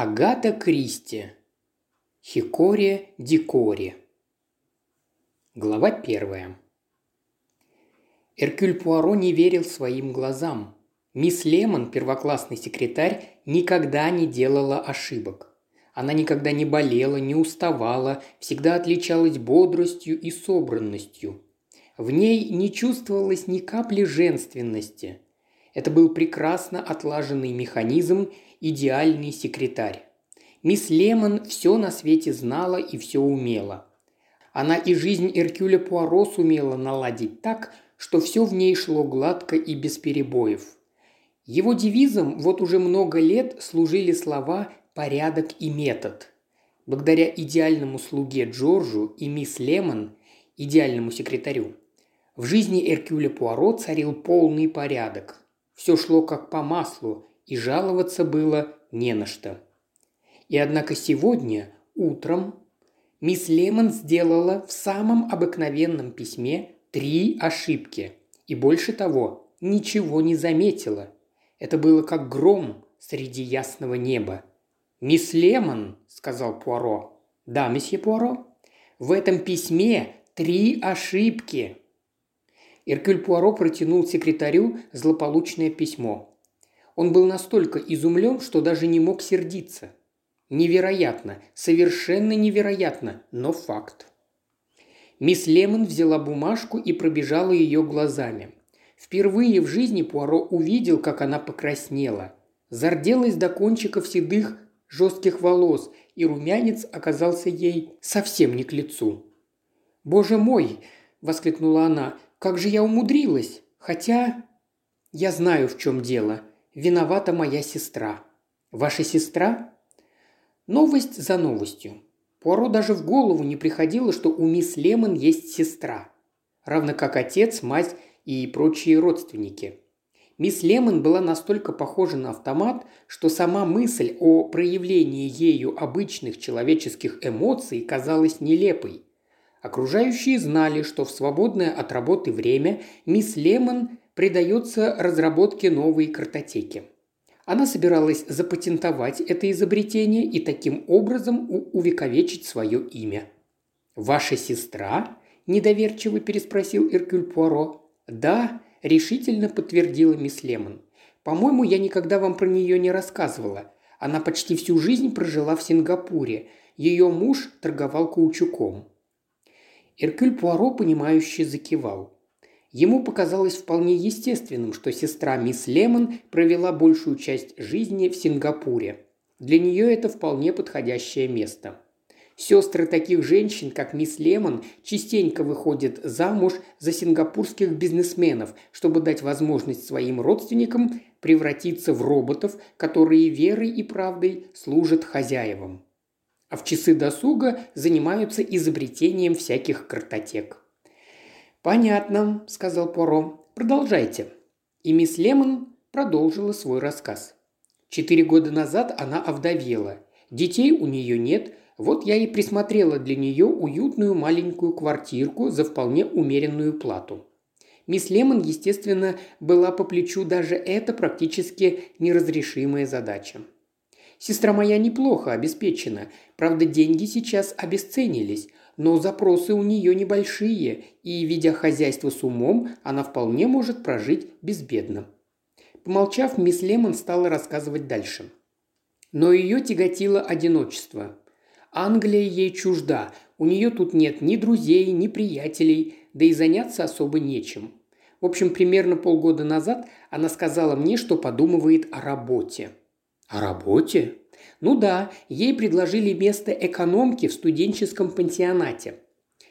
Агата Кристи. Хикори Дикори. Глава первая. Эркюль Пуаро не верил своим глазам. Мисс Лемон, первоклассный секретарь, никогда не делала ошибок. Она никогда не болела, не уставала, всегда отличалась бодростью и собранностью. В ней не чувствовалось ни капли женственности. Это был прекрасно отлаженный механизм, идеальный секретарь. Мисс Лемон все на свете знала и все умела. Она и жизнь Эркюля Пуаро сумела наладить так, что все в ней шло гладко и без перебоев. Его девизом вот уже много лет служили слова «порядок и метод». Благодаря идеальному слуге Джорджу и мисс Лемон, идеальному секретарю, в жизни Эркюля Пуаро царил полный порядок. Все шло как по маслу, и жаловаться было не на что. И однако сегодня, утром, мисс Лемон сделала в самом обыкновенном письме три ошибки. И больше того, ничего не заметила. Это было как гром среди ясного неба. «Мисс Лемон», – сказал Пуаро. «Да, месье Пуаро?» «В этом письме три ошибки». Эркюль Пуаро протянул секретарю злополучное письмо. Он был настолько изумлен, что даже не мог сердиться. Невероятно, совершенно невероятно, но факт. Мисс Лемон взяла бумажку и пробежала ее глазами. Впервые в жизни Пуаро увидел, как она покраснела. Зарделась до кончиков седых жестких волос, и румянец оказался ей совсем не к лицу. «Боже мой!» – воскликнула она. Как же я умудрилась? Хотя... Я знаю, в чем дело. Виновата моя сестра. Ваша сестра? Новость за новостью. Пуаро даже в голову не приходило, что у мисс Лемон есть сестра. Равно как отец, мать и прочие родственники. Мисс Лемон была настолько похожа на автомат, что сама мысль о проявлении ею обычных человеческих эмоций казалась нелепой. Окружающие знали, что в свободное от работы время мисс Лемон предается разработке новой картотеки. Она собиралась запатентовать это изобретение и таким образом увековечить свое имя. «Ваша сестра?» – недоверчиво переспросил Эркюль Пуаро. «Да», – решительно подтвердила мисс Лемон. «По-моему, я никогда вам про нее не рассказывала. Она почти всю жизнь прожила в Сингапуре. Ее муж торговал каучуком. Эркюль Пуаро, понимающе закивал. Ему показалось вполне естественным, что сестра мисс Лемон провела большую часть жизни в Сингапуре. Для нее это вполне подходящее место. Сестры таких женщин, как мисс Лемон, частенько выходят замуж за сингапурских бизнесменов, чтобы дать возможность своим родственникам превратиться в роботов, которые верой и правдой служат хозяевам а в часы досуга занимаются изобретением всяких картотек. «Понятно», – сказал Поро. «Продолжайте». И мисс Лемон продолжила свой рассказ. Четыре года назад она овдовела. Детей у нее нет, вот я и присмотрела для нее уютную маленькую квартирку за вполне умеренную плату. Мисс Лемон, естественно, была по плечу даже эта практически неразрешимая задача. Сестра моя неплохо обеспечена. Правда, деньги сейчас обесценились, но запросы у нее небольшие, и, ведя хозяйство с умом, она вполне может прожить безбедно. Помолчав, мисс Лемон стала рассказывать дальше. Но ее тяготило одиночество. Англия ей чужда, у нее тут нет ни друзей, ни приятелей, да и заняться особо нечем. В общем, примерно полгода назад она сказала мне, что подумывает о работе – о работе? Ну да, ей предложили место экономки в студенческом пансионате.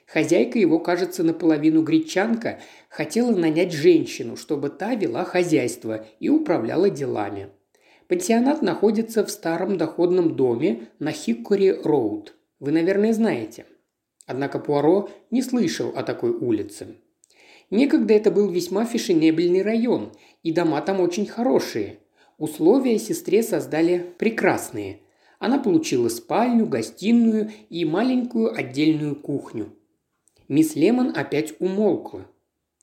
Хозяйка его, кажется, наполовину гречанка, хотела нанять женщину, чтобы та вела хозяйство и управляла делами. Пансионат находится в старом доходном доме на Хиккори-Роуд. Вы, наверное, знаете. Однако Пуаро не слышал о такой улице. Некогда это был весьма фешенебельный район, и дома там очень хорошие – Условия сестре создали прекрасные. Она получила спальню, гостиную и маленькую отдельную кухню. Мисс Лемон опять умолкла.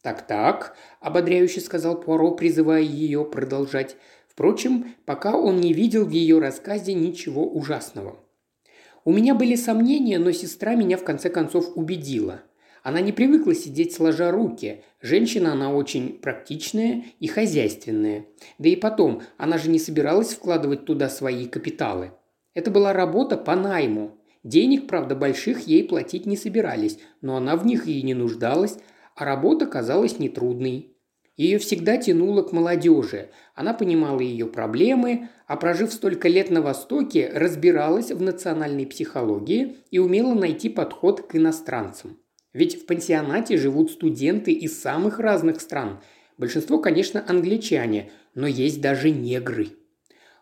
«Так-так», – ободряюще сказал Пуаро, призывая ее продолжать. Впрочем, пока он не видел в ее рассказе ничего ужасного. У меня были сомнения, но сестра меня в конце концов убедила. Она не привыкла сидеть сложа руки. Женщина она очень практичная и хозяйственная. Да и потом, она же не собиралась вкладывать туда свои капиталы. Это была работа по найму. Денег, правда, больших ей платить не собирались, но она в них и не нуждалась, а работа казалась нетрудной. Ее всегда тянуло к молодежи. Она понимала ее проблемы, а прожив столько лет на Востоке, разбиралась в национальной психологии и умела найти подход к иностранцам. Ведь в пансионате живут студенты из самых разных стран. Большинство, конечно, англичане, но есть даже негры.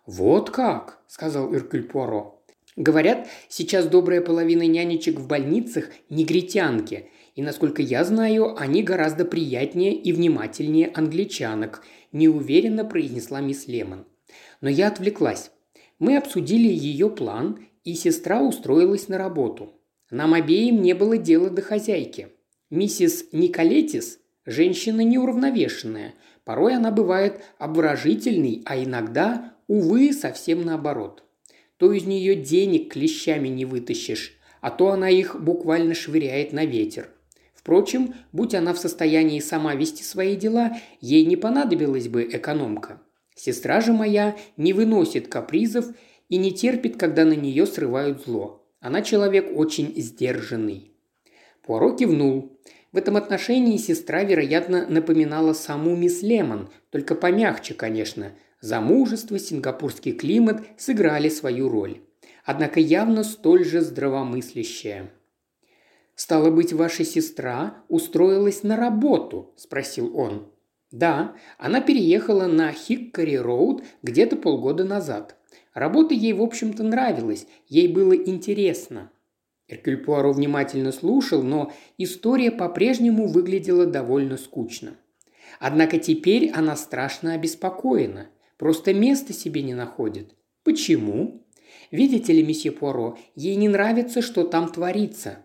«Вот как!» – сказал Иркюль Пуаро. «Говорят, сейчас добрая половина нянечек в больницах – негритянки – и, насколько я знаю, они гораздо приятнее и внимательнее англичанок», – неуверенно произнесла мисс Лемон. Но я отвлеклась. Мы обсудили ее план, и сестра устроилась на работу. Нам обеим не было дела до хозяйки. Миссис Николетис – женщина неуравновешенная. Порой она бывает обворожительной, а иногда, увы, совсем наоборот. То из нее денег клещами не вытащишь, а то она их буквально швыряет на ветер. Впрочем, будь она в состоянии сама вести свои дела, ей не понадобилась бы экономка. Сестра же моя не выносит капризов и не терпит, когда на нее срывают зло. Она человек очень сдержанный. Пуаро кивнул. В этом отношении сестра, вероятно, напоминала саму мисс Лемон, только помягче, конечно. Замужество, сингапурский климат сыграли свою роль. Однако явно столь же здравомыслящая. «Стало быть, ваша сестра устроилась на работу?» – спросил он. «Да, она переехала на Хиккори-Роуд где-то полгода назад. Работа ей, в общем-то, нравилась, ей было интересно». Эркюль Пуаро внимательно слушал, но история по-прежнему выглядела довольно скучно. Однако теперь она страшно обеспокоена. Просто места себе не находит. Почему? Видите ли, месье Пуаро, ей не нравится, что там творится.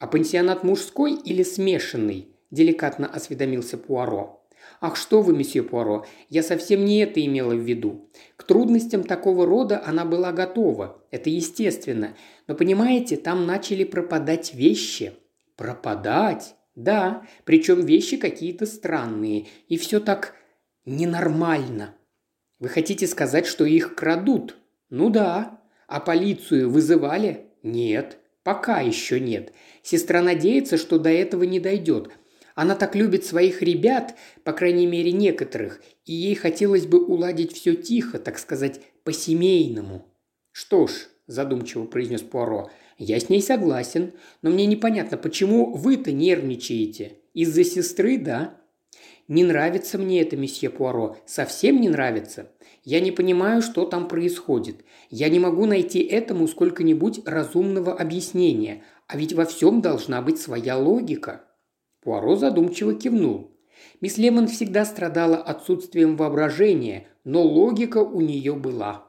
«А пансионат мужской или смешанный?» – деликатно осведомился Пуаро. «Ах, что вы, месье Пуаро, я совсем не это имела в виду. Трудностям такого рода она была готова, это естественно. Но понимаете, там начали пропадать вещи». «Пропадать?» «Да, причем вещи какие-то странные, и все так ненормально». «Вы хотите сказать, что их крадут?» «Ну да. А полицию вызывали?» «Нет. Пока еще нет. Сестра надеется, что до этого не дойдет. Она так любит своих ребят, по крайней мере некоторых, и ей хотелось бы уладить все тихо, так сказать, по-семейному. «Что ж», – задумчиво произнес Пуаро, – «я с ней согласен, но мне непонятно, почему вы-то нервничаете? Из-за сестры, да?» «Не нравится мне это, месье Пуаро, совсем не нравится. Я не понимаю, что там происходит. Я не могу найти этому сколько-нибудь разумного объяснения, а ведь во всем должна быть своя логика». Пуаро задумчиво кивнул. Мисс Лемон всегда страдала отсутствием воображения, но логика у нее была.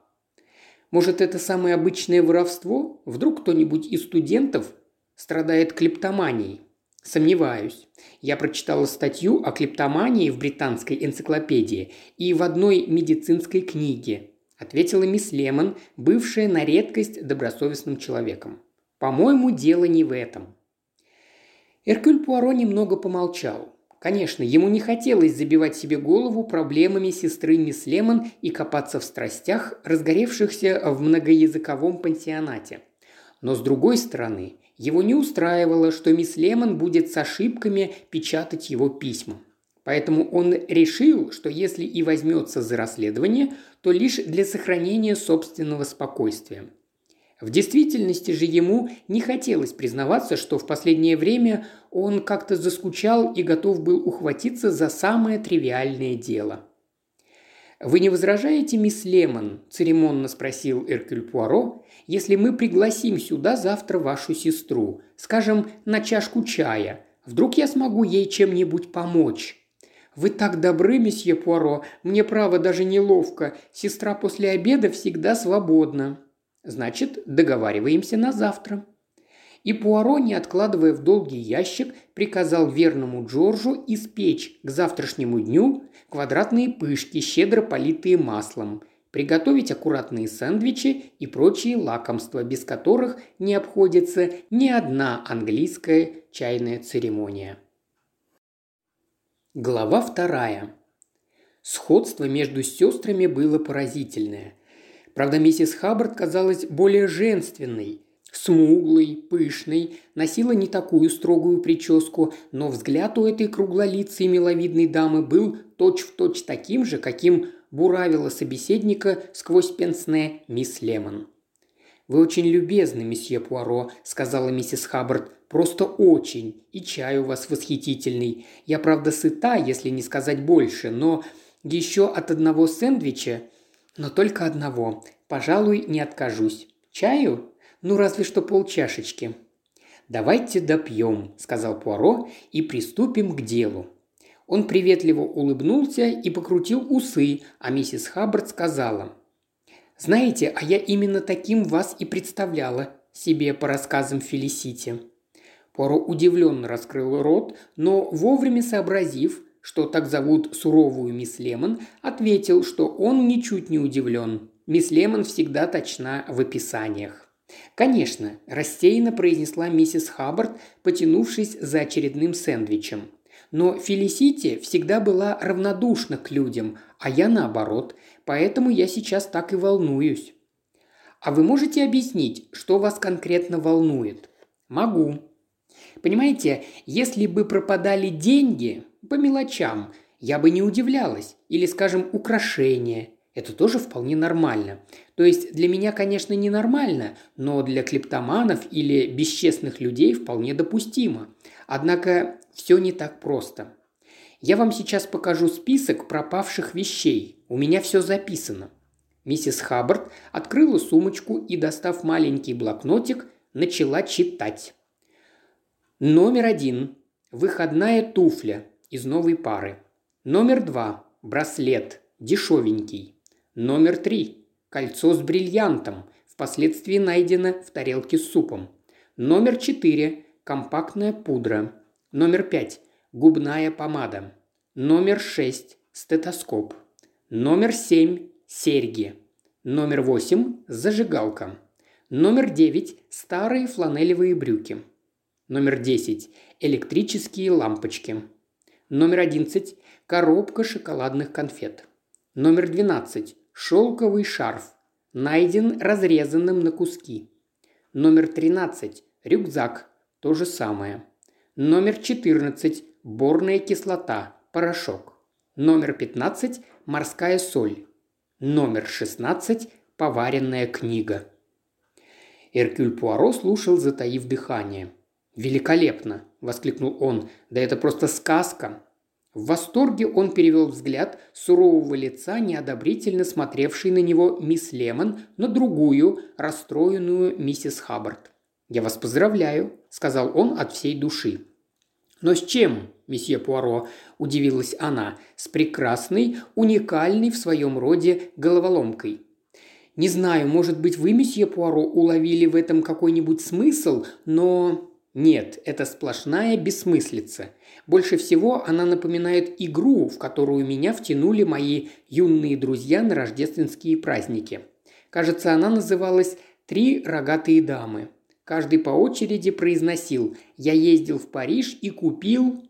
Может, это самое обычное воровство? Вдруг кто-нибудь из студентов страдает клептоманией? Сомневаюсь. Я прочитала статью о клептомании в британской энциклопедии и в одной медицинской книге, ответила мисс Лемон, бывшая на редкость добросовестным человеком. По-моему, дело не в этом. Эркюль Пуаро немного помолчал. Конечно, ему не хотелось забивать себе голову проблемами сестры мисс Лемон и копаться в страстях, разгоревшихся в многоязыковом пансионате. Но с другой стороны, его не устраивало, что мисс Лемон будет с ошибками печатать его письма. Поэтому он решил, что если и возьмется за расследование, то лишь для сохранения собственного спокойствия. В действительности же ему не хотелось признаваться, что в последнее время он как-то заскучал и готов был ухватиться за самое тривиальное дело. «Вы не возражаете, мисс Лемон?» – церемонно спросил Эркюль Пуаро, – «если мы пригласим сюда завтра вашу сестру, скажем, на чашку чая. Вдруг я смогу ей чем-нибудь помочь?» «Вы так добры, месье Пуаро, мне право даже неловко. Сестра после обеда всегда свободна». Значит, договариваемся на завтра. И Пуаро, не откладывая в долгий ящик, приказал верному Джорджу испечь к завтрашнему дню квадратные пышки, щедро политые маслом, приготовить аккуратные сэндвичи и прочие лакомства, без которых не обходится ни одна английская чайная церемония. Глава вторая. Сходство между сестрами было поразительное. Правда, миссис Хаббард казалась более женственной, смуглой, пышной, носила не такую строгую прическу, но взгляд у этой круглолицей миловидной дамы был точь-в-точь точь таким же, каким буравила собеседника сквозь пенсне мисс Лемон. «Вы очень любезны, месье Пуаро», – сказала миссис Хаббард. «Просто очень. И чай у вас восхитительный. Я, правда, сыта, если не сказать больше, но еще от одного сэндвича, но только одного. Пожалуй, не откажусь. Чаю? Ну, разве что полчашечки». «Давайте допьем», – сказал Пуаро, – «и приступим к делу». Он приветливо улыбнулся и покрутил усы, а миссис Хаббард сказала. «Знаете, а я именно таким вас и представляла себе по рассказам Фелисити». Пуаро удивленно раскрыл рот, но вовремя сообразив, что так зовут суровую мисс Лемон, ответил, что он ничуть не удивлен. Мисс Лемон всегда точна в описаниях. «Конечно», – рассеянно произнесла миссис Хаббард, потянувшись за очередным сэндвичем. Но Фелисити всегда была равнодушна к людям, а я наоборот, поэтому я сейчас так и волнуюсь. А вы можете объяснить, что вас конкретно волнует? Могу. Понимаете, если бы пропадали деньги, по мелочам, я бы не удивлялась. Или, скажем, украшения. Это тоже вполне нормально. То есть для меня, конечно, не нормально, но для клептоманов или бесчестных людей вполне допустимо. Однако все не так просто. Я вам сейчас покажу список пропавших вещей. У меня все записано. Миссис Хаббард открыла сумочку и, достав маленький блокнотик, начала читать. Номер один. Выходная туфля из новой пары. Номер два. Браслет. Дешевенький. Номер три. Кольцо с бриллиантом. Впоследствии найдено в тарелке с супом. Номер четыре. Компактная пудра. Номер пять. Губная помада. Номер шесть. Стетоскоп. Номер семь. Серьги. Номер восемь. Зажигалка. Номер девять. Старые фланелевые брюки. Номер десять. Электрические лампочки. Номер 11 – коробка шоколадных конфет. Номер 12 – шелковый шарф. Найден разрезанным на куски. Номер 13 – рюкзак. То же самое. Номер 14 – борная кислота, порошок. Номер 15 – морская соль. Номер 16 – поваренная книга. Эркюль Пуаро слушал, затаив дыхание – «Великолепно!» – воскликнул он. «Да это просто сказка!» В восторге он перевел взгляд сурового лица, неодобрительно смотревшей на него мисс Лемон, на другую, расстроенную миссис Хаббард. «Я вас поздравляю», – сказал он от всей души. «Но с чем, месье Пуаро?» – удивилась она. «С прекрасной, уникальной в своем роде головоломкой». «Не знаю, может быть, вы, месье Пуаро, уловили в этом какой-нибудь смысл, но нет, это сплошная бессмыслица. Больше всего она напоминает игру, в которую меня втянули мои юные друзья на рождественские праздники. Кажется, она называлась «Три рогатые дамы». Каждый по очереди произносил «Я ездил в Париж и купил...»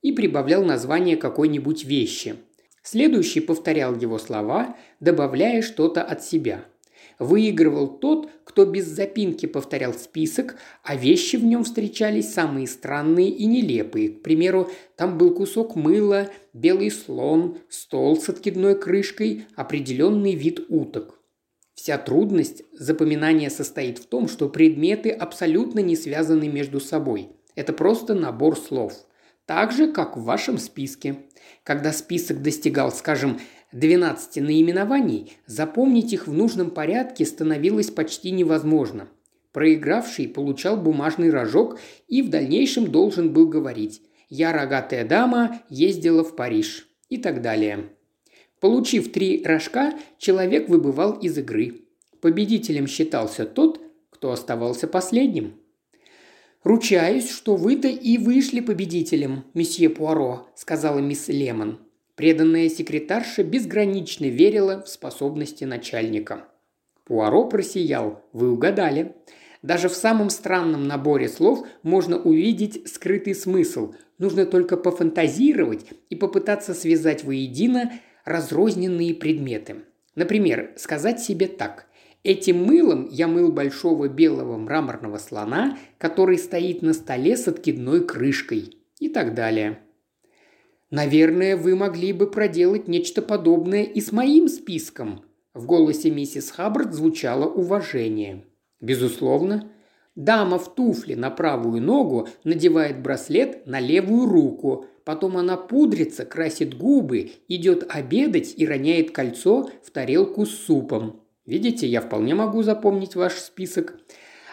и прибавлял название какой-нибудь вещи. Следующий повторял его слова, добавляя что-то от себя – Выигрывал тот, кто без запинки повторял список, а вещи в нем встречались самые странные и нелепые. К примеру, там был кусок мыла, белый слон, стол с откидной крышкой, определенный вид уток. Вся трудность запоминания состоит в том, что предметы абсолютно не связаны между собой. Это просто набор слов. Так же, как в вашем списке. Когда список достигал, скажем, 12 наименований, запомнить их в нужном порядке становилось почти невозможно. Проигравший получал бумажный рожок и в дальнейшем должен был говорить «Я рогатая дама, ездила в Париж» и так далее. Получив три рожка, человек выбывал из игры. Победителем считался тот, кто оставался последним. «Ручаюсь, что вы-то и вышли победителем, месье Пуаро», – сказала мисс Лемон. Преданная секретарша безгранично верила в способности начальника. Пуаро просиял. «Вы угадали». Даже в самом странном наборе слов можно увидеть скрытый смысл. Нужно только пофантазировать и попытаться связать воедино разрозненные предметы. Например, сказать себе так. Этим мылом я мыл большого белого мраморного слона, который стоит на столе с откидной крышкой. И так далее. Наверное, вы могли бы проделать нечто подобное и с моим списком. В голосе миссис Хаббард звучало уважение. Безусловно, дама в туфле на правую ногу надевает браслет на левую руку, потом она пудрится, красит губы, идет обедать и роняет кольцо в тарелку с супом. Видите, я вполне могу запомнить ваш список.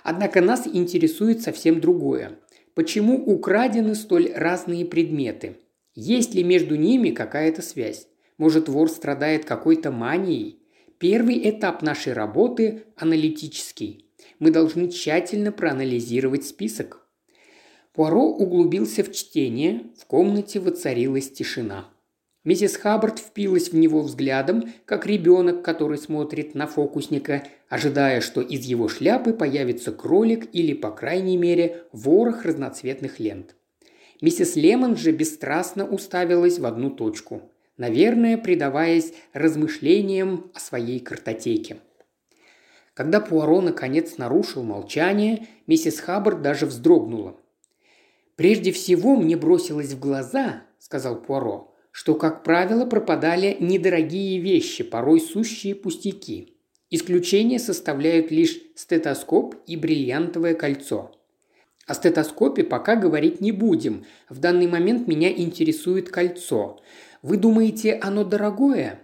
Однако нас интересует совсем другое. Почему украдены столь разные предметы? Есть ли между ними какая-то связь? Может, вор страдает какой-то манией? Первый этап нашей работы – аналитический мы должны тщательно проанализировать список. Пуаро углубился в чтение, в комнате воцарилась тишина. Миссис Хаббард впилась в него взглядом, как ребенок, который смотрит на фокусника, ожидая, что из его шляпы появится кролик или, по крайней мере, ворох разноцветных лент. Миссис Лемон же бесстрастно уставилась в одну точку, наверное, предаваясь размышлениям о своей картотеке. Когда Пуаро наконец нарушил молчание, миссис Хаббард даже вздрогнула. «Прежде всего мне бросилось в глаза», – сказал Пуаро, – «что, как правило, пропадали недорогие вещи, порой сущие пустяки. Исключение составляют лишь стетоскоп и бриллиантовое кольцо. О стетоскопе пока говорить не будем. В данный момент меня интересует кольцо. Вы думаете, оно дорогое?»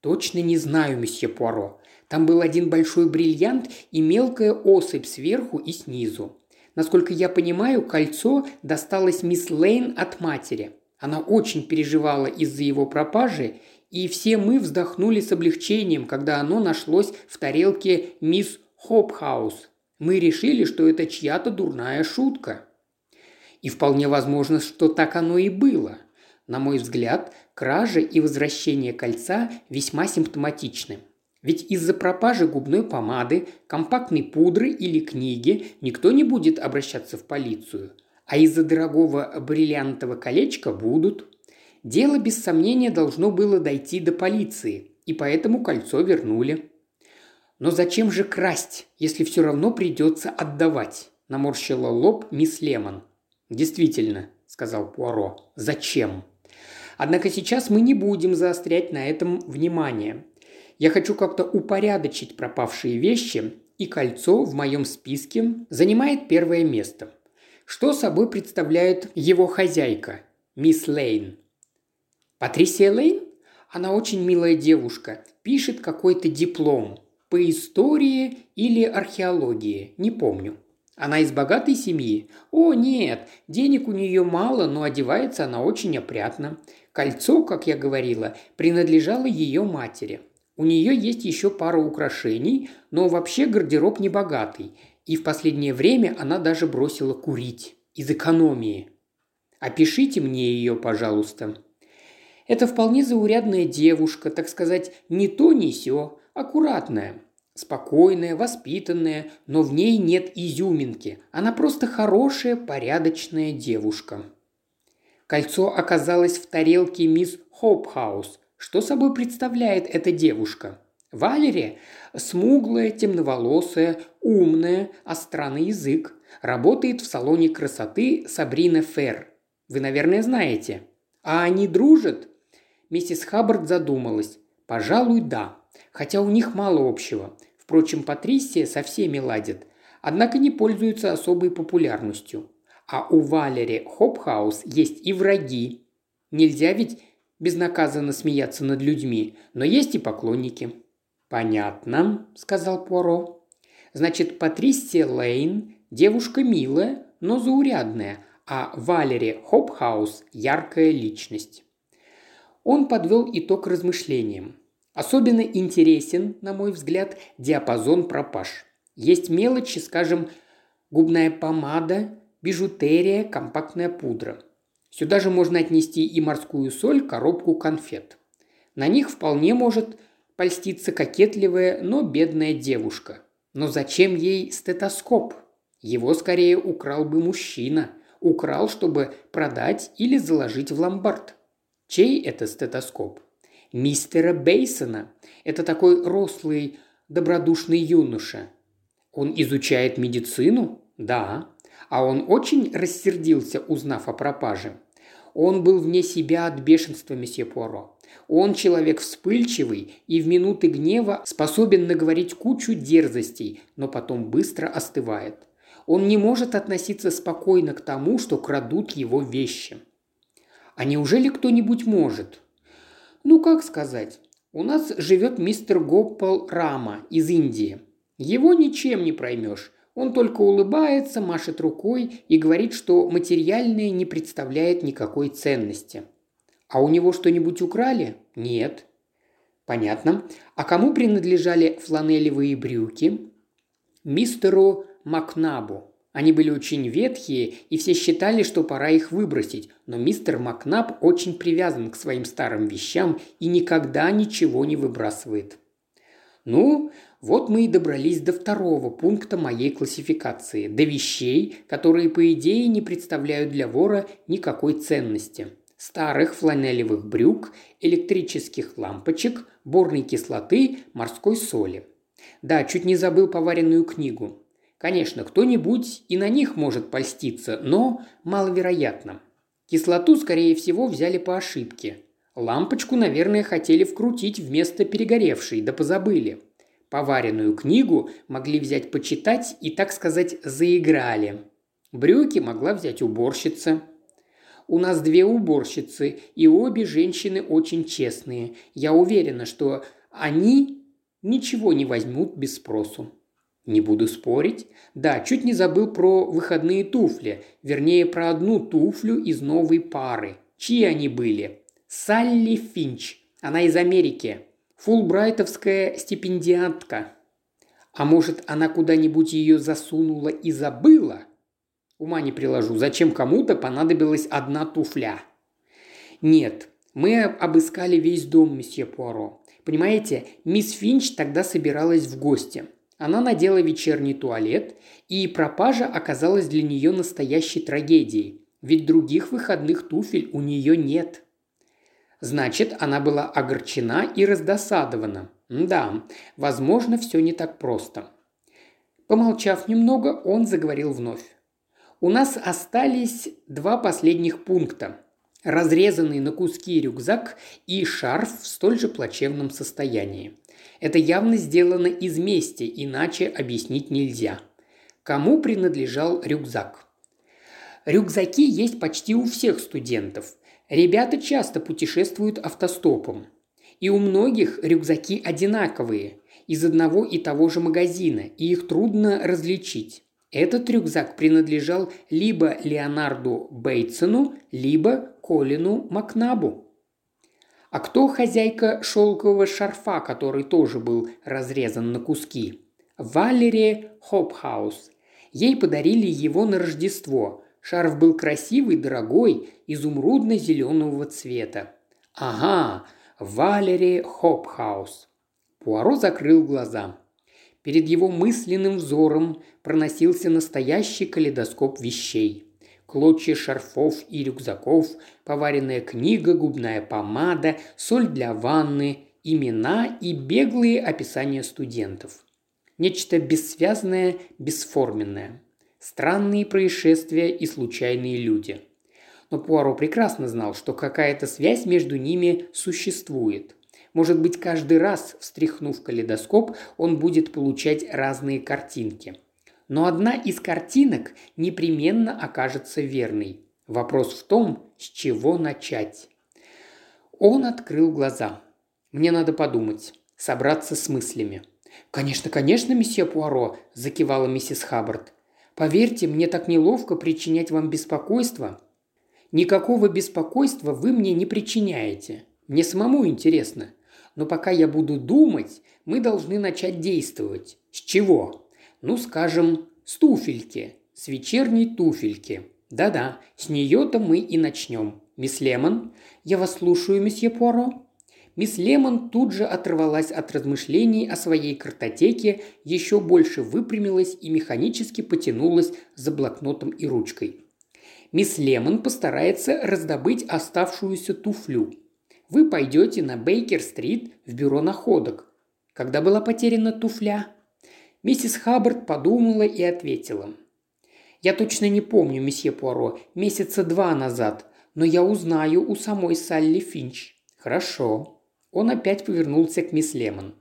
«Точно не знаю, месье Пуаро. Там был один большой бриллиант и мелкая особь сверху и снизу. Насколько я понимаю, кольцо досталось мисс Лейн от матери. Она очень переживала из-за его пропажи, и все мы вздохнули с облегчением, когда оно нашлось в тарелке мисс Хопхаус. Мы решили, что это чья-то дурная шутка. И вполне возможно, что так оно и было. На мой взгляд, кража и возвращение кольца весьма симптоматичны. Ведь из-за пропажи губной помады, компактной пудры или книги никто не будет обращаться в полицию. А из-за дорогого бриллиантового колечка будут. Дело без сомнения должно было дойти до полиции, и поэтому кольцо вернули. Но зачем же красть, если все равно придется отдавать? Наморщила лоб мисс Лемон. Действительно, сказал Пуаро, зачем? Однако сейчас мы не будем заострять на этом внимание. Я хочу как-то упорядочить пропавшие вещи, и кольцо в моем списке занимает первое место. Что собой представляет его хозяйка, мисс Лейн? Патрисия Лейн? Она очень милая девушка, пишет какой-то диплом по истории или археологии, не помню. Она из богатой семьи? О, нет, денег у нее мало, но одевается она очень опрятно. Кольцо, как я говорила, принадлежало ее матери. У нее есть еще пара украшений, но вообще гардероб не богатый, и в последнее время она даже бросила курить. Из экономии. Опишите мне ее, пожалуйста. Это вполне заурядная девушка, так сказать, не то, не сё, аккуратная. Спокойная, воспитанная, но в ней нет изюминки. Она просто хорошая, порядочная девушка. Кольцо оказалось в тарелке мисс Хопхаус, что собой представляет эта девушка? Валерия – смуглая, темноволосая, умная, остра на язык. Работает в салоне красоты Сабрина Фер. Вы, наверное, знаете. А они дружат? Миссис Хаббард задумалась. Пожалуй, да. Хотя у них мало общего. Впрочем, Патрисия со всеми ладит. Однако не пользуется особой популярностью. А у Валери Хопхаус есть и враги. Нельзя ведь безнаказанно смеяться над людьми, но есть и поклонники». «Понятно», – сказал Пуаро. «Значит, Патрисия Лейн – девушка милая, но заурядная, а Валери Хопхаус – яркая личность». Он подвел итог размышлениям. Особенно интересен, на мой взгляд, диапазон пропаж. Есть мелочи, скажем, губная помада, бижутерия, компактная пудра. Сюда же можно отнести и морскую соль, коробку конфет. На них вполне может польститься кокетливая, но бедная девушка. Но зачем ей стетоскоп? Его скорее украл бы мужчина. Украл, чтобы продать или заложить в ломбард. Чей это стетоскоп? Мистера Бейсона. Это такой рослый, добродушный юноша. Он изучает медицину? Да. А он очень рассердился, узнав о пропаже. Он был вне себя от бешенства месье Пуаро. Он человек вспыльчивый и в минуты гнева способен наговорить кучу дерзостей, но потом быстро остывает. Он не может относиться спокойно к тому, что крадут его вещи. А неужели кто-нибудь может? Ну, как сказать? У нас живет мистер Гоппал Рама из Индии. Его ничем не проймешь. Он только улыбается, машет рукой и говорит, что материальное не представляет никакой ценности. А у него что-нибудь украли? Нет. Понятно. А кому принадлежали фланелевые брюки? Мистеру Макнабу. Они были очень ветхие, и все считали, что пора их выбросить, но мистер Макнаб очень привязан к своим старым вещам и никогда ничего не выбрасывает. Ну, вот мы и добрались до второго пункта моей классификации, до вещей, которые, по идее, не представляют для вора никакой ценности. Старых фланелевых брюк, электрических лампочек, борной кислоты, морской соли. Да, чуть не забыл поваренную книгу. Конечно, кто-нибудь и на них может польститься, но маловероятно. Кислоту, скорее всего, взяли по ошибке. Лампочку, наверное, хотели вкрутить вместо перегоревшей, да позабыли. Поваренную книгу могли взять почитать и, так сказать, заиграли. Брюки могла взять уборщица. У нас две уборщицы, и обе женщины очень честные. Я уверена, что они ничего не возьмут без спросу. Не буду спорить. Да, чуть не забыл про выходные туфли, вернее, про одну туфлю из новой пары. Чьи они были? Салли Финч. Она из Америки. Фулбрайтовская стипендиатка. А может, она куда-нибудь ее засунула и забыла? Ума не приложу, зачем кому-то понадобилась одна туфля? Нет, мы обыскали весь дом, месье Пуаро. Понимаете, мисс Финч тогда собиралась в гости. Она надела вечерний туалет, и пропажа оказалась для нее настоящей трагедией, ведь других выходных туфель у нее нет – Значит, она была огорчена и раздосадована. Да, возможно, все не так просто. Помолчав немного, он заговорил вновь. У нас остались два последних пункта. Разрезанный на куски рюкзак и шарф в столь же плачевном состоянии. Это явно сделано из мести, иначе объяснить нельзя. Кому принадлежал рюкзак? Рюкзаки есть почти у всех студентов. Ребята часто путешествуют автостопом. И у многих рюкзаки одинаковые, из одного и того же магазина, и их трудно различить. Этот рюкзак принадлежал либо Леонарду Бейтсону, либо Колину Макнабу. А кто хозяйка шелкового шарфа, который тоже был разрезан на куски? Валерия Хопхаус. Ей подарили его на Рождество, Шарф был красивый, дорогой, изумрудно-зеленого цвета. Ага, Валери Хопхаус. Пуаро закрыл глаза. Перед его мысленным взором проносился настоящий калейдоскоп вещей. Клочья шарфов и рюкзаков, поваренная книга, губная помада, соль для ванны, имена и беглые описания студентов. Нечто бессвязное, бесформенное – Странные происшествия и случайные люди. Но Пуаро прекрасно знал, что какая-то связь между ними существует. Может быть, каждый раз, встряхнув калейдоскоп, он будет получать разные картинки. Но одна из картинок непременно окажется верной. Вопрос в том, с чего начать. Он открыл глаза. «Мне надо подумать, собраться с мыслями». «Конечно, конечно, месье Пуаро», – закивала миссис Хаббард. Поверьте, мне так неловко причинять вам беспокойство. Никакого беспокойства вы мне не причиняете. Мне самому интересно. Но пока я буду думать, мы должны начать действовать. С чего? Ну, скажем, с туфельки. с вечерней туфельки. Да-да, с нее-то мы и начнем. Мисс Лемон, я вас слушаю, месье Пуаро. Мисс Лемон тут же оторвалась от размышлений о своей картотеке, еще больше выпрямилась и механически потянулась за блокнотом и ручкой. Мисс Лемон постарается раздобыть оставшуюся туфлю. Вы пойдете на Бейкер-стрит в бюро находок. Когда была потеряна туфля? Миссис Хаббард подумала и ответила. «Я точно не помню, месье Пуаро, месяца два назад, но я узнаю у самой Салли Финч». «Хорошо», он опять повернулся к мисс Лемон.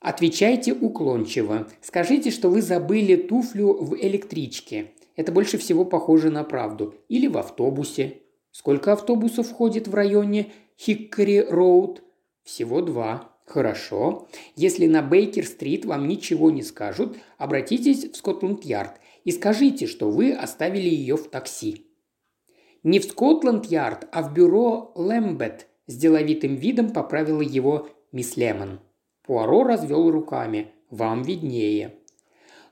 «Отвечайте уклончиво. Скажите, что вы забыли туфлю в электричке. Это больше всего похоже на правду. Или в автобусе. Сколько автобусов ходит в районе Хиккори-Роуд? Всего два. Хорошо. Если на Бейкер-стрит вам ничего не скажут, обратитесь в Скотланд-Ярд и скажите, что вы оставили ее в такси. Не в Скотланд-Ярд, а в бюро Лэмбет – с деловитым видом поправила его мисс Лемон. Пуаро развел руками. «Вам виднее».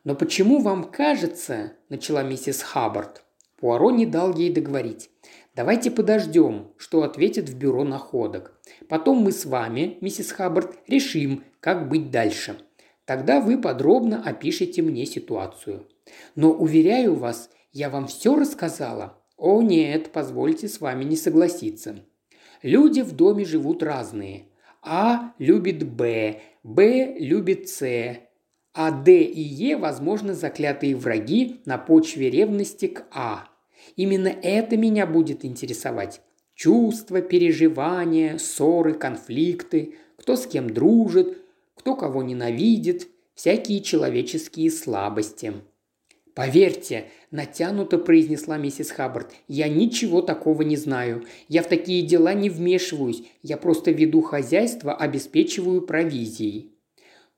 «Но почему вам кажется?» – начала миссис Хаббард. Пуаро не дал ей договорить. «Давайте подождем, что ответят в бюро находок. Потом мы с вами, миссис Хаббард, решим, как быть дальше. Тогда вы подробно опишите мне ситуацию. Но, уверяю вас, я вам все рассказала. О нет, позвольте с вами не согласиться. Люди в доме живут разные. А любит Б, Б любит С, а Д и Е, возможно, заклятые враги на почве ревности к А. Именно это меня будет интересовать. Чувства, переживания, ссоры, конфликты, кто с кем дружит, кто кого ненавидит, всякие человеческие слабости. «Поверьте», – натянуто произнесла миссис Хаббард, – «я ничего такого не знаю. Я в такие дела не вмешиваюсь. Я просто веду хозяйство, обеспечиваю провизией».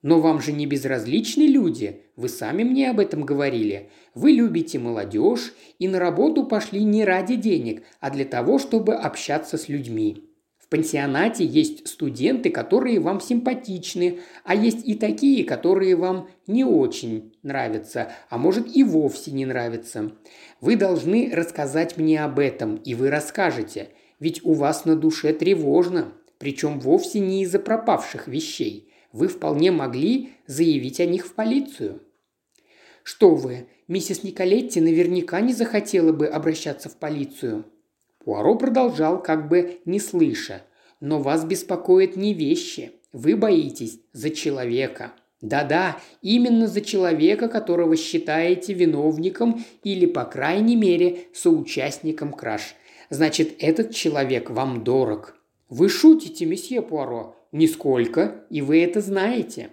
«Но вам же не безразличны люди. Вы сами мне об этом говорили. Вы любите молодежь и на работу пошли не ради денег, а для того, чтобы общаться с людьми пансионате есть студенты, которые вам симпатичны, а есть и такие, которые вам не очень нравятся, а может и вовсе не нравятся. Вы должны рассказать мне об этом, и вы расскажете, ведь у вас на душе тревожно, причем вовсе не из-за пропавших вещей. Вы вполне могли заявить о них в полицию. Что вы, миссис Николетти наверняка не захотела бы обращаться в полицию. Пуаро продолжал, как бы не слыша. «Но вас беспокоят не вещи. Вы боитесь за человека. Да-да, именно за человека, которого считаете виновником или, по крайней мере, соучастником краж. Значит, этот человек вам дорог. Вы шутите, месье Пуаро? Нисколько, и вы это знаете.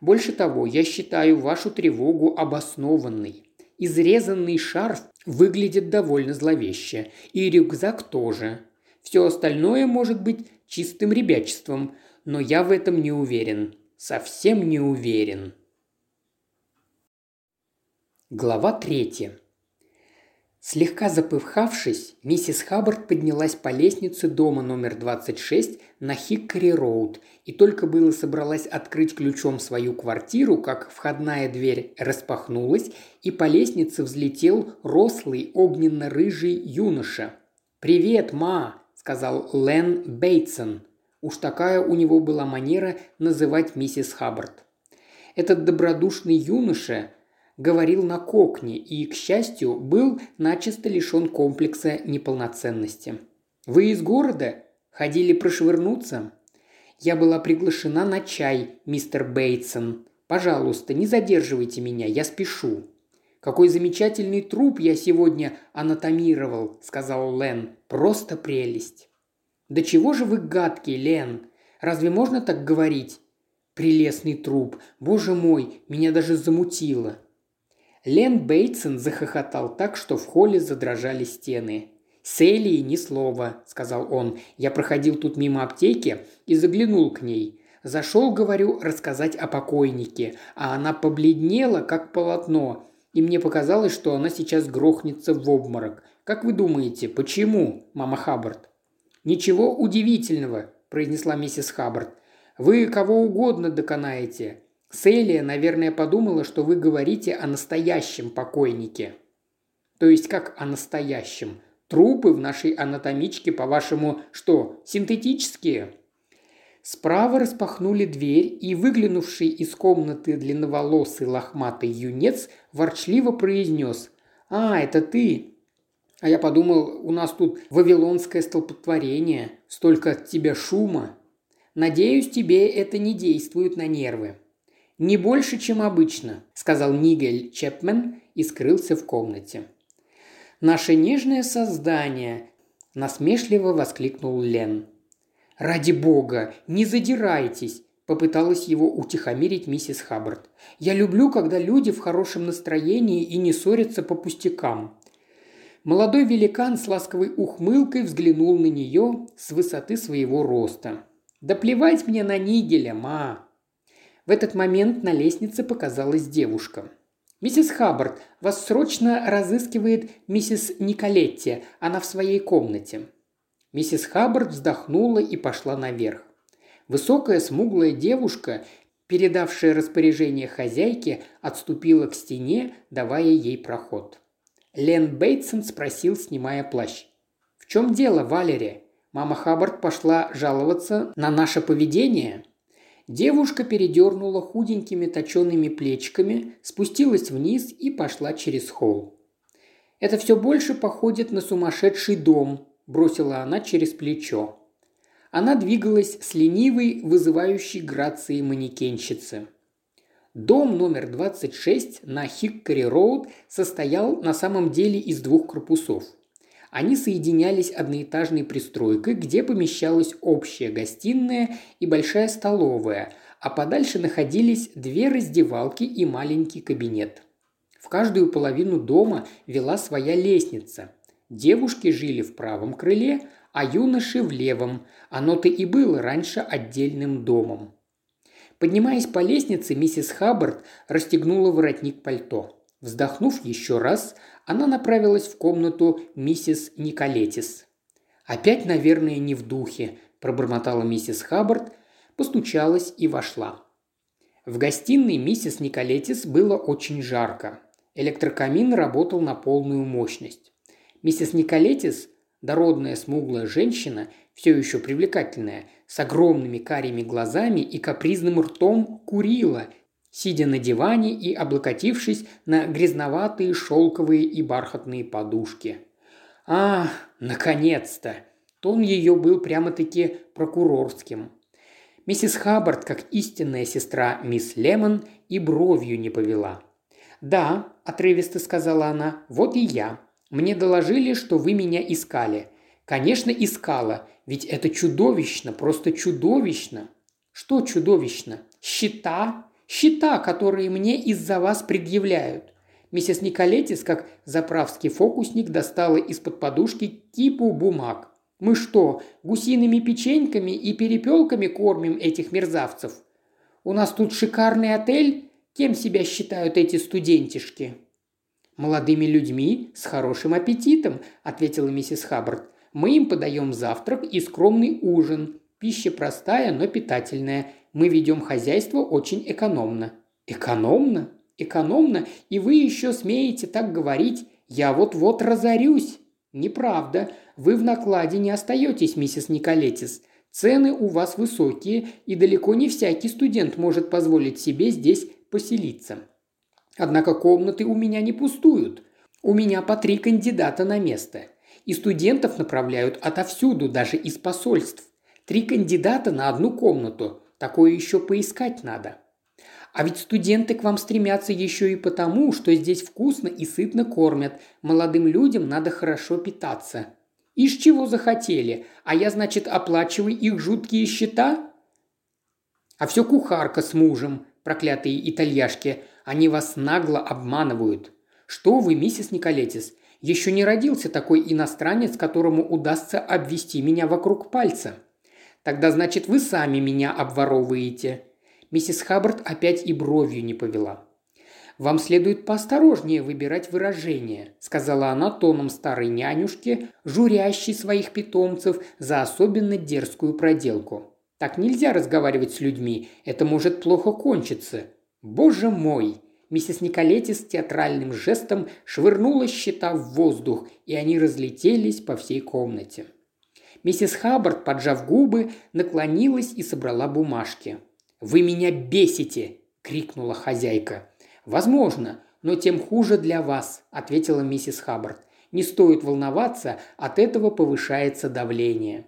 Больше того, я считаю вашу тревогу обоснованной. Изрезанный шарф выглядит довольно зловеще. И рюкзак тоже. Все остальное может быть чистым ребячеством, но я в этом не уверен. Совсем не уверен. Глава третья. Слегка запыхавшись, миссис Хаббард поднялась по лестнице дома номер 26 на Хиккори-Роуд и только было собралась открыть ключом свою квартиру, как входная дверь распахнулась, и по лестнице взлетел рослый огненно-рыжий юноша. «Привет, ма!» – сказал Лен Бейтсон. Уж такая у него была манера называть миссис Хаббард. Этот добродушный юноша – говорил на кокне и, к счастью, был начисто лишен комплекса неполноценности. «Вы из города? Ходили прошвырнуться?» «Я была приглашена на чай, мистер Бейтсон. Пожалуйста, не задерживайте меня, я спешу». «Какой замечательный труп я сегодня анатомировал», – сказал Лен. «Просто прелесть». «Да чего же вы гадкий, Лен? Разве можно так говорить?» «Прелестный труп. Боже мой, меня даже замутило. Лен Бейтсон захохотал так, что в холле задрожали стены. «С Элией ни слова», – сказал он. «Я проходил тут мимо аптеки и заглянул к ней. Зашел, говорю, рассказать о покойнике, а она побледнела, как полотно, и мне показалось, что она сейчас грохнется в обморок. Как вы думаете, почему, мама Хаббард?» «Ничего удивительного», – произнесла миссис Хаббард. «Вы кого угодно доконаете. Селия, наверное, подумала, что вы говорите о настоящем покойнике». То есть как о настоящем. Трупы в нашей анатомичке, по-вашему, что, синтетические?» Справа распахнули дверь, и выглянувший из комнаты длинноволосый лохматый юнец ворчливо произнес «А, это ты!» А я подумал, у нас тут вавилонское столпотворение, столько от тебя шума. Надеюсь, тебе это не действует на нервы. «Не больше, чем обычно», – сказал Нигель Чепмен и скрылся в комнате. «Наше нежное создание!» – насмешливо воскликнул Лен. «Ради бога, не задирайтесь!» – попыталась его утихомирить миссис Хаббард. «Я люблю, когда люди в хорошем настроении и не ссорятся по пустякам». Молодой великан с ласковой ухмылкой взглянул на нее с высоты своего роста. «Да плевать мне на Нигеля, ма!» В этот момент на лестнице показалась девушка. «Миссис Хаббард, вас срочно разыскивает миссис Николетти. Она в своей комнате». Миссис Хаббард вздохнула и пошла наверх. Высокая смуглая девушка, передавшая распоряжение хозяйке, отступила к стене, давая ей проход. Лен Бейтсон спросил, снимая плащ. «В чем дело, Валерия? Мама Хаббард пошла жаловаться на наше поведение?» Девушка передернула худенькими точеными плечиками, спустилась вниз и пошла через холл. «Это все больше походит на сумасшедший дом», – бросила она через плечо. Она двигалась с ленивой, вызывающей грацией манекенщицы. Дом номер 26 на Хиккори-Роуд состоял на самом деле из двух корпусов – они соединялись одноэтажной пристройкой, где помещалась общая гостиная и большая столовая, а подальше находились две раздевалки и маленький кабинет. В каждую половину дома вела своя лестница. Девушки жили в правом крыле, а юноши в левом. Оно-то и было раньше отдельным домом. Поднимаясь по лестнице, миссис Хаббард расстегнула воротник пальто. Вздохнув еще раз, она направилась в комнату миссис Николетис. «Опять, наверное, не в духе», – пробормотала миссис Хаббард, постучалась и вошла. В гостиной миссис Николетис было очень жарко. Электрокамин работал на полную мощность. Миссис Николетис, дородная смуглая женщина, все еще привлекательная, с огромными карими глазами и капризным ртом курила – сидя на диване и облокотившись на грязноватые шелковые и бархатные подушки. А, наконец-то! Тон ее был прямо-таки прокурорским. Миссис Хаббард, как истинная сестра мисс Лемон, и бровью не повела. «Да», – отрывисто сказала она, – «вот и я. Мне доложили, что вы меня искали. Конечно, искала, ведь это чудовищно, просто чудовищно». «Что чудовищно? Счета? Счета, которые мне из-за вас предъявляют. Миссис Николетис, как заправский фокусник, достала из-под подушки кипу бумаг. Мы что, гусиными печеньками и перепелками кормим этих мерзавцев? У нас тут шикарный отель. Кем себя считают эти студентишки?» «Молодыми людьми с хорошим аппетитом», – ответила миссис Хаббард. «Мы им подаем завтрак и скромный ужин. Пища простая, но питательная мы ведем хозяйство очень экономно». «Экономно? Экономно? И вы еще смеете так говорить? Я вот-вот разорюсь». «Неправда. Вы в накладе не остаетесь, миссис Николетис. Цены у вас высокие, и далеко не всякий студент может позволить себе здесь поселиться. Однако комнаты у меня не пустуют. У меня по три кандидата на место. И студентов направляют отовсюду, даже из посольств. Три кандидата на одну комнату. Такое еще поискать надо. А ведь студенты к вам стремятся еще и потому, что здесь вкусно и сытно кормят. Молодым людям надо хорошо питаться. Из чего захотели? А я, значит, оплачиваю их жуткие счета? А все кухарка с мужем, проклятые итальяшки. Они вас нагло обманывают. Что вы, миссис Николетис, еще не родился такой иностранец, которому удастся обвести меня вокруг пальца. Тогда, значит, вы сами меня обворовываете». Миссис Хаббард опять и бровью не повела. «Вам следует поосторожнее выбирать выражения», – сказала она тоном старой нянюшки, журящей своих питомцев за особенно дерзкую проделку. «Так нельзя разговаривать с людьми, это может плохо кончиться». «Боже мой!» Миссис Николетти с театральным жестом швырнула счета в воздух, и они разлетелись по всей комнате. Миссис Хаббард, поджав губы, наклонилась и собрала бумажки. «Вы меня бесите!» – крикнула хозяйка. «Возможно, но тем хуже для вас», – ответила миссис Хаббард. «Не стоит волноваться, от этого повышается давление».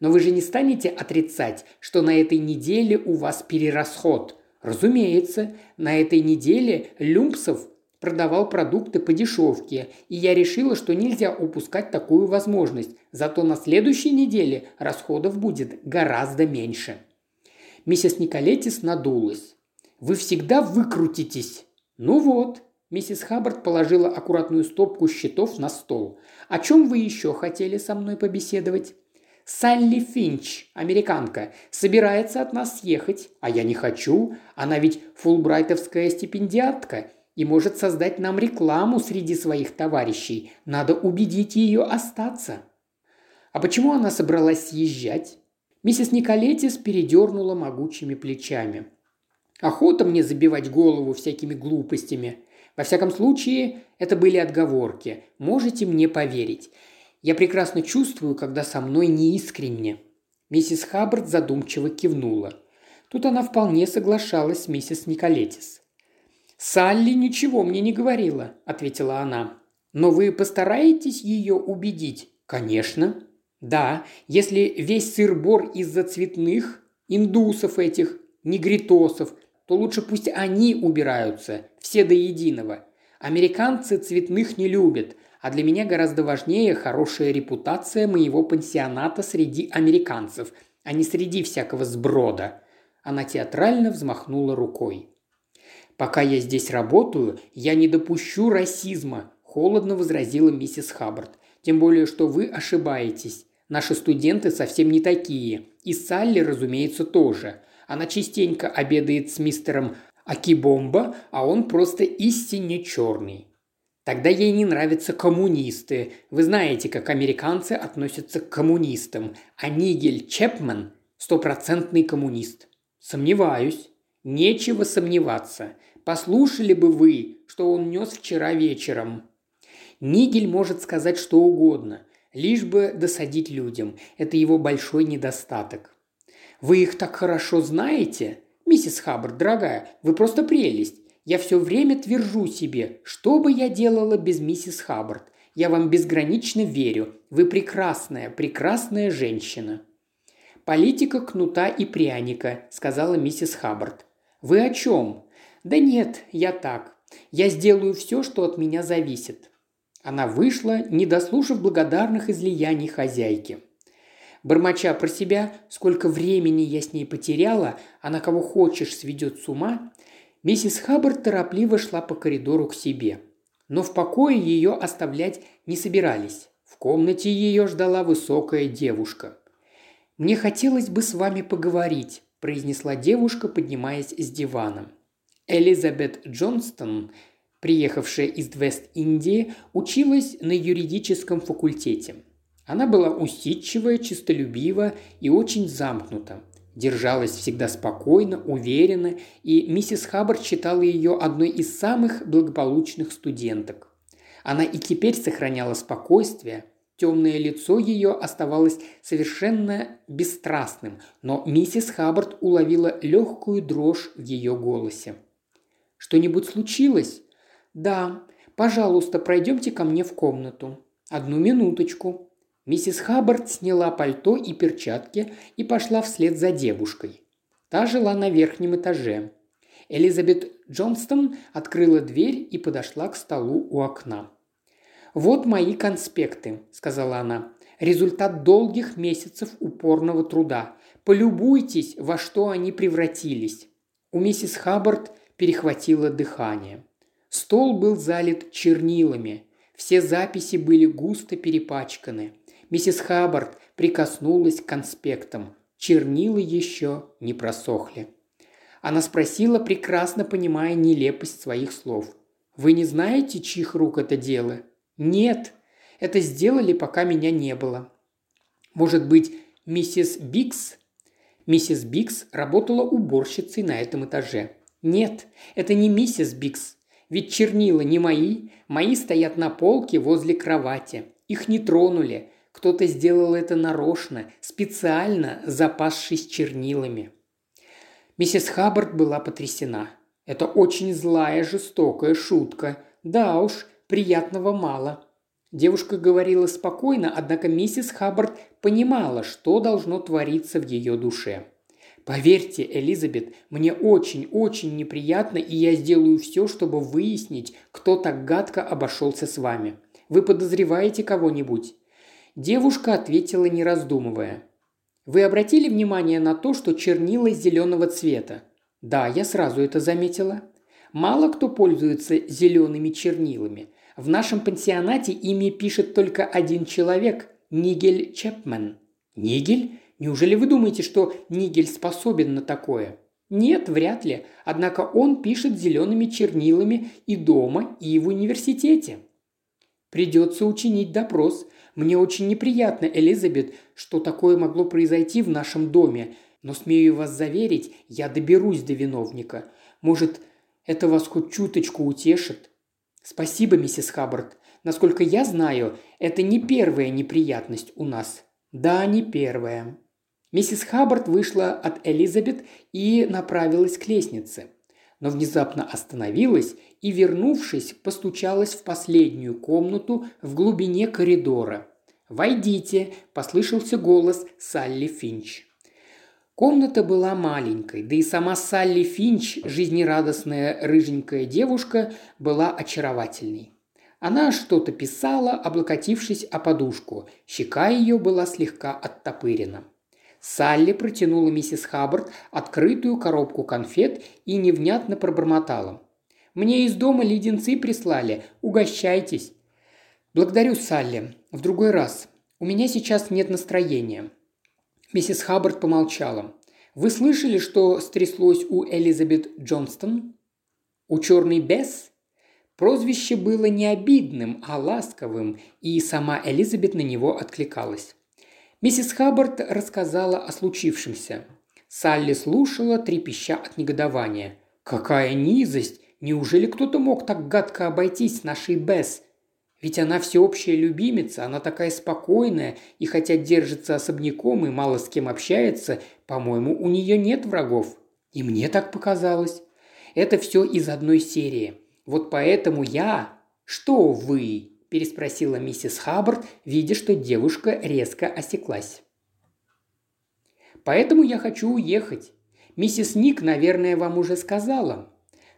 «Но вы же не станете отрицать, что на этой неделе у вас перерасход», Разумеется, на этой неделе Люмпсов продавал продукты по дешевке, и я решила, что нельзя упускать такую возможность, зато на следующей неделе расходов будет гораздо меньше. Миссис Николетис надулась. «Вы всегда выкрутитесь!» «Ну вот», Миссис Хаббард положила аккуратную стопку счетов на стол. «О чем вы еще хотели со мной побеседовать?» Салли Финч, американка, собирается от нас съехать, а я не хочу. Она ведь фулбрайтовская стипендиатка и может создать нам рекламу среди своих товарищей. Надо убедить ее остаться». «А почему она собралась съезжать?» Миссис Николетис передернула могучими плечами. «Охота мне забивать голову всякими глупостями. Во всяком случае, это были отговорки. Можете мне поверить. Я прекрасно чувствую, когда со мной неискренне». Миссис Хаббард задумчиво кивнула. Тут она вполне соглашалась с миссис Николетис. «Салли ничего мне не говорила», – ответила она. «Но вы постараетесь ее убедить?» «Конечно». «Да, если весь сыр-бор из-за цветных, индусов этих, негритосов, то лучше пусть они убираются, все до единого. Американцы цветных не любят, а для меня гораздо важнее хорошая репутация моего пансионата среди американцев, а не среди всякого сброда». Она театрально взмахнула рукой. «Пока я здесь работаю, я не допущу расизма», – холодно возразила миссис Хаббард. «Тем более, что вы ошибаетесь. Наши студенты совсем не такие. И Салли, разумеется, тоже. Она частенько обедает с мистером Акибомба, а он просто истинно черный. Тогда ей не нравятся коммунисты. Вы знаете, как американцы относятся к коммунистам. А Нигель Чепман – стопроцентный коммунист. Сомневаюсь. Нечего сомневаться. Послушали бы вы, что он нес вчера вечером. Нигель может сказать что угодно, лишь бы досадить людям. Это его большой недостаток. Вы их так хорошо знаете? Миссис Хаббард, дорогая, вы просто прелесть. Я все время твержу себе, что бы я делала без миссис Хаббард. Я вам безгранично верю. Вы прекрасная, прекрасная женщина». «Политика кнута и пряника», – сказала миссис Хаббард. «Вы о чем?» «Да нет, я так. Я сделаю все, что от меня зависит». Она вышла, не дослушав благодарных излияний хозяйки. Бормоча про себя, сколько времени я с ней потеряла, она кого хочешь сведет с ума, Миссис Хаббард торопливо шла по коридору к себе. Но в покое ее оставлять не собирались. В комнате ее ждала высокая девушка. «Мне хотелось бы с вами поговорить», – произнесла девушка, поднимаясь с дивана. Элизабет Джонстон, приехавшая из Вест-Индии, училась на юридическом факультете. Она была усидчивая, чистолюбива и очень замкнута держалась всегда спокойно, уверенно, и миссис Хаббард считала ее одной из самых благополучных студенток. Она и теперь сохраняла спокойствие, темное лицо ее оставалось совершенно бесстрастным, но миссис Хаббард уловила легкую дрожь в ее голосе. «Что-нибудь случилось?» «Да. Пожалуйста, пройдемте ко мне в комнату». «Одну минуточку», Миссис Хаббард сняла пальто и перчатки и пошла вслед за девушкой. Та жила на верхнем этаже. Элизабет Джонстон открыла дверь и подошла к столу у окна. «Вот мои конспекты», – сказала она. «Результат долгих месяцев упорного труда. Полюбуйтесь, во что они превратились». У миссис Хаббард перехватило дыхание. Стол был залит чернилами. Все записи были густо перепачканы – Миссис Хаббард прикоснулась к конспектам. Чернила еще не просохли. Она спросила, прекрасно понимая нелепость своих слов. «Вы не знаете, чьих рук это дело?» «Нет. Это сделали, пока меня не было». «Может быть, миссис Бикс?» Миссис Бикс работала уборщицей на этом этаже. «Нет, это не миссис Бикс. Ведь чернила не мои. Мои стоят на полке возле кровати. Их не тронули. Кто-то сделал это нарочно, специально запасшись чернилами». Миссис Хаббард была потрясена. Это очень злая, жестокая шутка. Да уж, приятного мало. Девушка говорила спокойно, однако миссис Хаббард понимала, что должно твориться в ее душе. «Поверьте, Элизабет, мне очень-очень неприятно, и я сделаю все, чтобы выяснить, кто так гадко обошелся с вами. Вы подозреваете кого-нибудь?» Девушка ответила, не раздумывая. «Вы обратили внимание на то, что чернила зеленого цвета?» «Да, я сразу это заметила. Мало кто пользуется зелеными чернилами. В нашем пансионате ими пишет только один человек – Нигель Чепмен». «Нигель? Неужели вы думаете, что Нигель способен на такое?» Нет, вряд ли. Однако он пишет зелеными чернилами и дома, и в университете. Придется учинить допрос. Мне очень неприятно, Элизабет, что такое могло произойти в нашем доме. Но смею вас заверить, я доберусь до виновника. Может, это вас хоть чуточку утешит? Спасибо, миссис Хаббард. Насколько я знаю, это не первая неприятность у нас. Да, не первая. Миссис Хаббард вышла от Элизабет и направилась к лестнице. Но внезапно остановилась и, вернувшись, постучалась в последнюю комнату в глубине коридора. «Войдите!» – послышался голос Салли Финч. Комната была маленькой, да и сама Салли Финч, жизнерадостная рыженькая девушка, была очаровательной. Она что-то писала, облокотившись о подушку. Щека ее была слегка оттопырена. Салли протянула миссис Хаббард открытую коробку конфет и невнятно пробормотала. «Мне из дома леденцы прислали. Угощайтесь». «Благодарю, Салли. В другой раз. У меня сейчас нет настроения». Миссис Хаббард помолчала. «Вы слышали, что стряслось у Элизабет Джонстон? У черный бес?» Прозвище было не обидным, а ласковым, и сама Элизабет на него откликалась. Миссис Хаббард рассказала о случившемся. Салли слушала, трепеща от негодования. «Какая низость! Неужели кто-то мог так гадко обойтись с нашей Бесс? Ведь она всеобщая любимица, она такая спокойная, и хотя держится особняком и мало с кем общается, по-моему, у нее нет врагов. И мне так показалось. Это все из одной серии. Вот поэтому я... Что вы? Переспросила миссис Хаббард, видя, что девушка резко осеклась. «Поэтому я хочу уехать. Миссис Ник, наверное, вам уже сказала».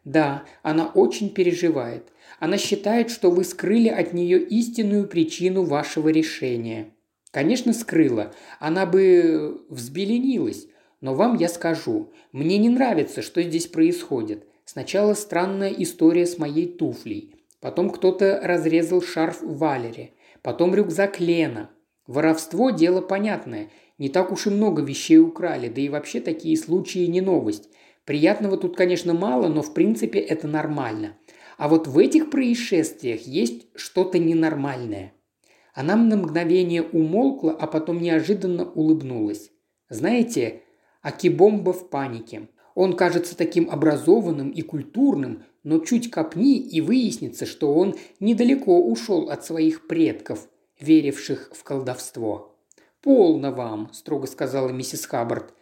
«Да, она очень переживает. Она считает, что вы скрыли от нее истинную причину вашего решения». «Конечно, скрыла. Она бы взбеленилась. Но вам я скажу. Мне не нравится, что здесь происходит. Сначала странная история с моей туфлей. Потом кто-то разрезал шарф Валере. Потом рюкзак Лена. Воровство – дело понятное. Не так уж и много вещей украли, да и вообще такие случаи не новость. Приятного тут, конечно, мало, но в принципе это нормально. А вот в этих происшествиях есть что-то ненормальное. Она на мгновение умолкла, а потом неожиданно улыбнулась. Знаете, Акибомба в панике. Он кажется таким образованным и культурным, но чуть копни и выяснится, что он недалеко ушел от своих предков, веривших в колдовство. «Полно вам», – строго сказала миссис Хаббард.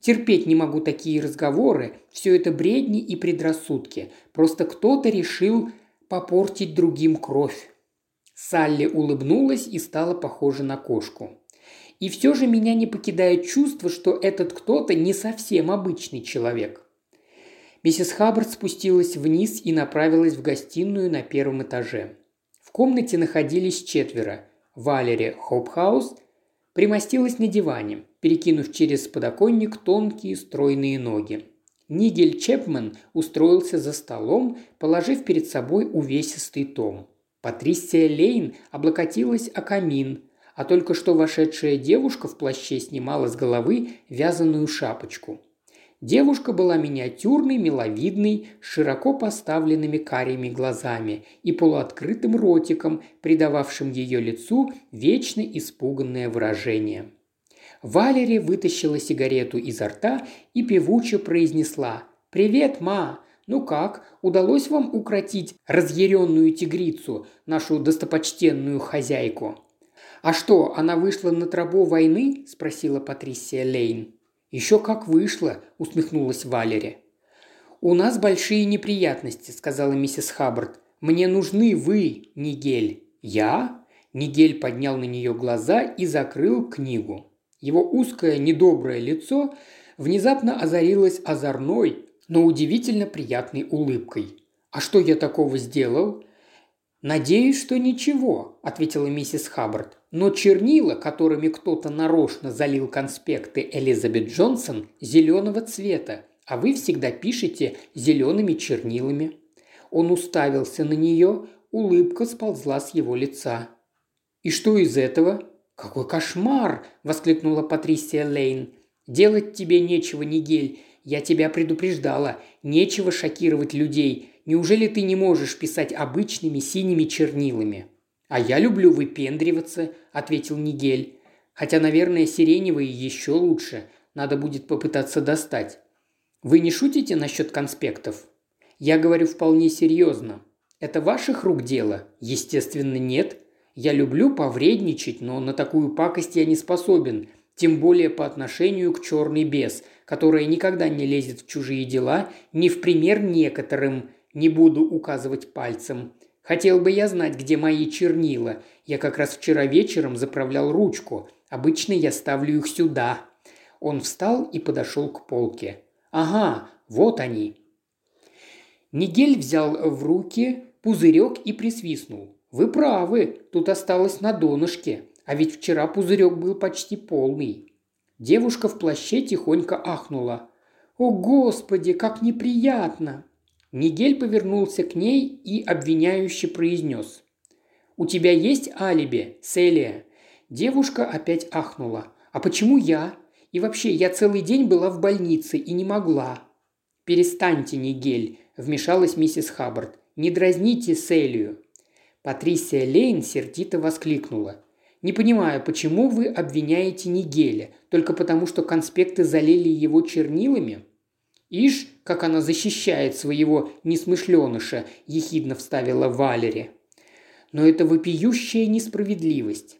«Терпеть не могу такие разговоры, все это бредни и предрассудки. Просто кто-то решил попортить другим кровь». Салли улыбнулась и стала похожа на кошку. И все же меня не покидает чувство, что этот кто-то не совсем обычный человек. Миссис Хаббард спустилась вниз и направилась в гостиную на первом этаже. В комнате находились четверо. Валери Хопхаус примостилась на диване, перекинув через подоконник тонкие стройные ноги. Нигель Чепмен устроился за столом, положив перед собой увесистый том. Патрисия Лейн облокотилась о камин, а только что вошедшая девушка в плаще снимала с головы вязаную шапочку – Девушка была миниатюрной, миловидной, с широко поставленными карими глазами и полуоткрытым ротиком, придававшим ее лицу вечно испуганное выражение. Валери вытащила сигарету изо рта и певуче произнесла «Привет, ма! Ну как, удалось вам укротить разъяренную тигрицу, нашу достопочтенную хозяйку?» «А что, она вышла на тропу войны?» – спросила Патрисия Лейн. «Еще как вышла», – усмехнулась Валери. «У нас большие неприятности», – сказала миссис Хаббард. «Мне нужны вы, Нигель». «Я?» Нигель поднял на нее глаза и закрыл книгу. Его узкое недоброе лицо внезапно озарилось озорной, но удивительно приятной улыбкой. «А что я такого сделал?» «Надеюсь, что ничего», – ответила миссис Хаббард. «Но чернила, которыми кто-то нарочно залил конспекты Элизабет Джонсон, зеленого цвета, а вы всегда пишете зелеными чернилами». Он уставился на нее, улыбка сползла с его лица. «И что из этого?» «Какой кошмар!» – воскликнула Патрисия Лейн. «Делать тебе нечего, Нигель. Я тебя предупреждала. Нечего шокировать людей. Неужели ты не можешь писать обычными синими чернилами?» «А я люблю выпендриваться», – ответил Нигель. «Хотя, наверное, сиреневые еще лучше. Надо будет попытаться достать». «Вы не шутите насчет конспектов?» «Я говорю вполне серьезно. Это ваших рук дело?» «Естественно, нет. Я люблю повредничать, но на такую пакость я не способен, тем более по отношению к черный бес, которая никогда не лезет в чужие дела, не в пример некоторым, не буду указывать пальцем. Хотел бы я знать, где мои чернила. Я как раз вчера вечером заправлял ручку. Обычно я ставлю их сюда. Он встал и подошел к полке. Ага, вот они. Нигель взял в руки пузырек и присвистнул. «Вы правы, тут осталось на донышке, а ведь вчера пузырек был почти полный». Девушка в плаще тихонько ахнула. «О, Господи, как неприятно!» Нигель повернулся к ней и обвиняюще произнес. «У тебя есть алиби, Селия?» Девушка опять ахнула. «А почему я? И вообще, я целый день была в больнице и не могла». «Перестаньте, Нигель», – вмешалась миссис Хаббард. «Не дразните Селию». Патрисия Лейн сердито воскликнула. «Не понимаю, почему вы обвиняете Нигеля? Только потому, что конспекты залили его чернилами?» «Ишь, как она защищает своего несмышленыша», – ехидно вставила Валери. «Но это вопиющая несправедливость.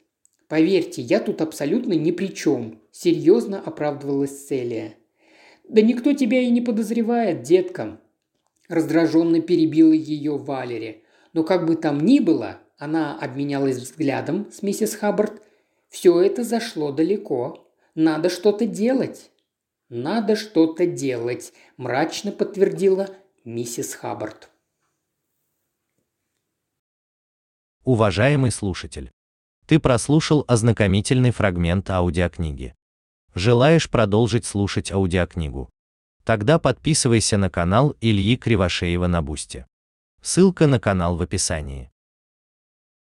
Поверьте, я тут абсолютно ни при чем», – серьезно оправдывалась Селия. «Да никто тебя и не подозревает, детка», – раздраженно перебила ее Валери. Но как бы там ни было, она обменялась взглядом с миссис Хаббард. Все это зашло далеко. Надо что-то делать. Надо что-то делать, мрачно подтвердила миссис Хаббард. Уважаемый слушатель, ты прослушал ознакомительный фрагмент аудиокниги. Желаешь продолжить слушать аудиокнигу? Тогда подписывайся на канал Ильи Кривошеева на Бусте. Ссылка на канал в описании.